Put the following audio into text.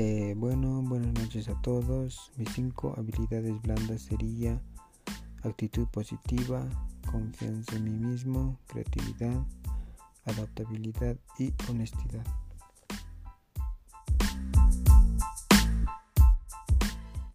Eh, bueno, buenas noches a todos. Mis cinco habilidades blandas sería actitud positiva, confianza en mí mismo, creatividad, adaptabilidad y honestidad.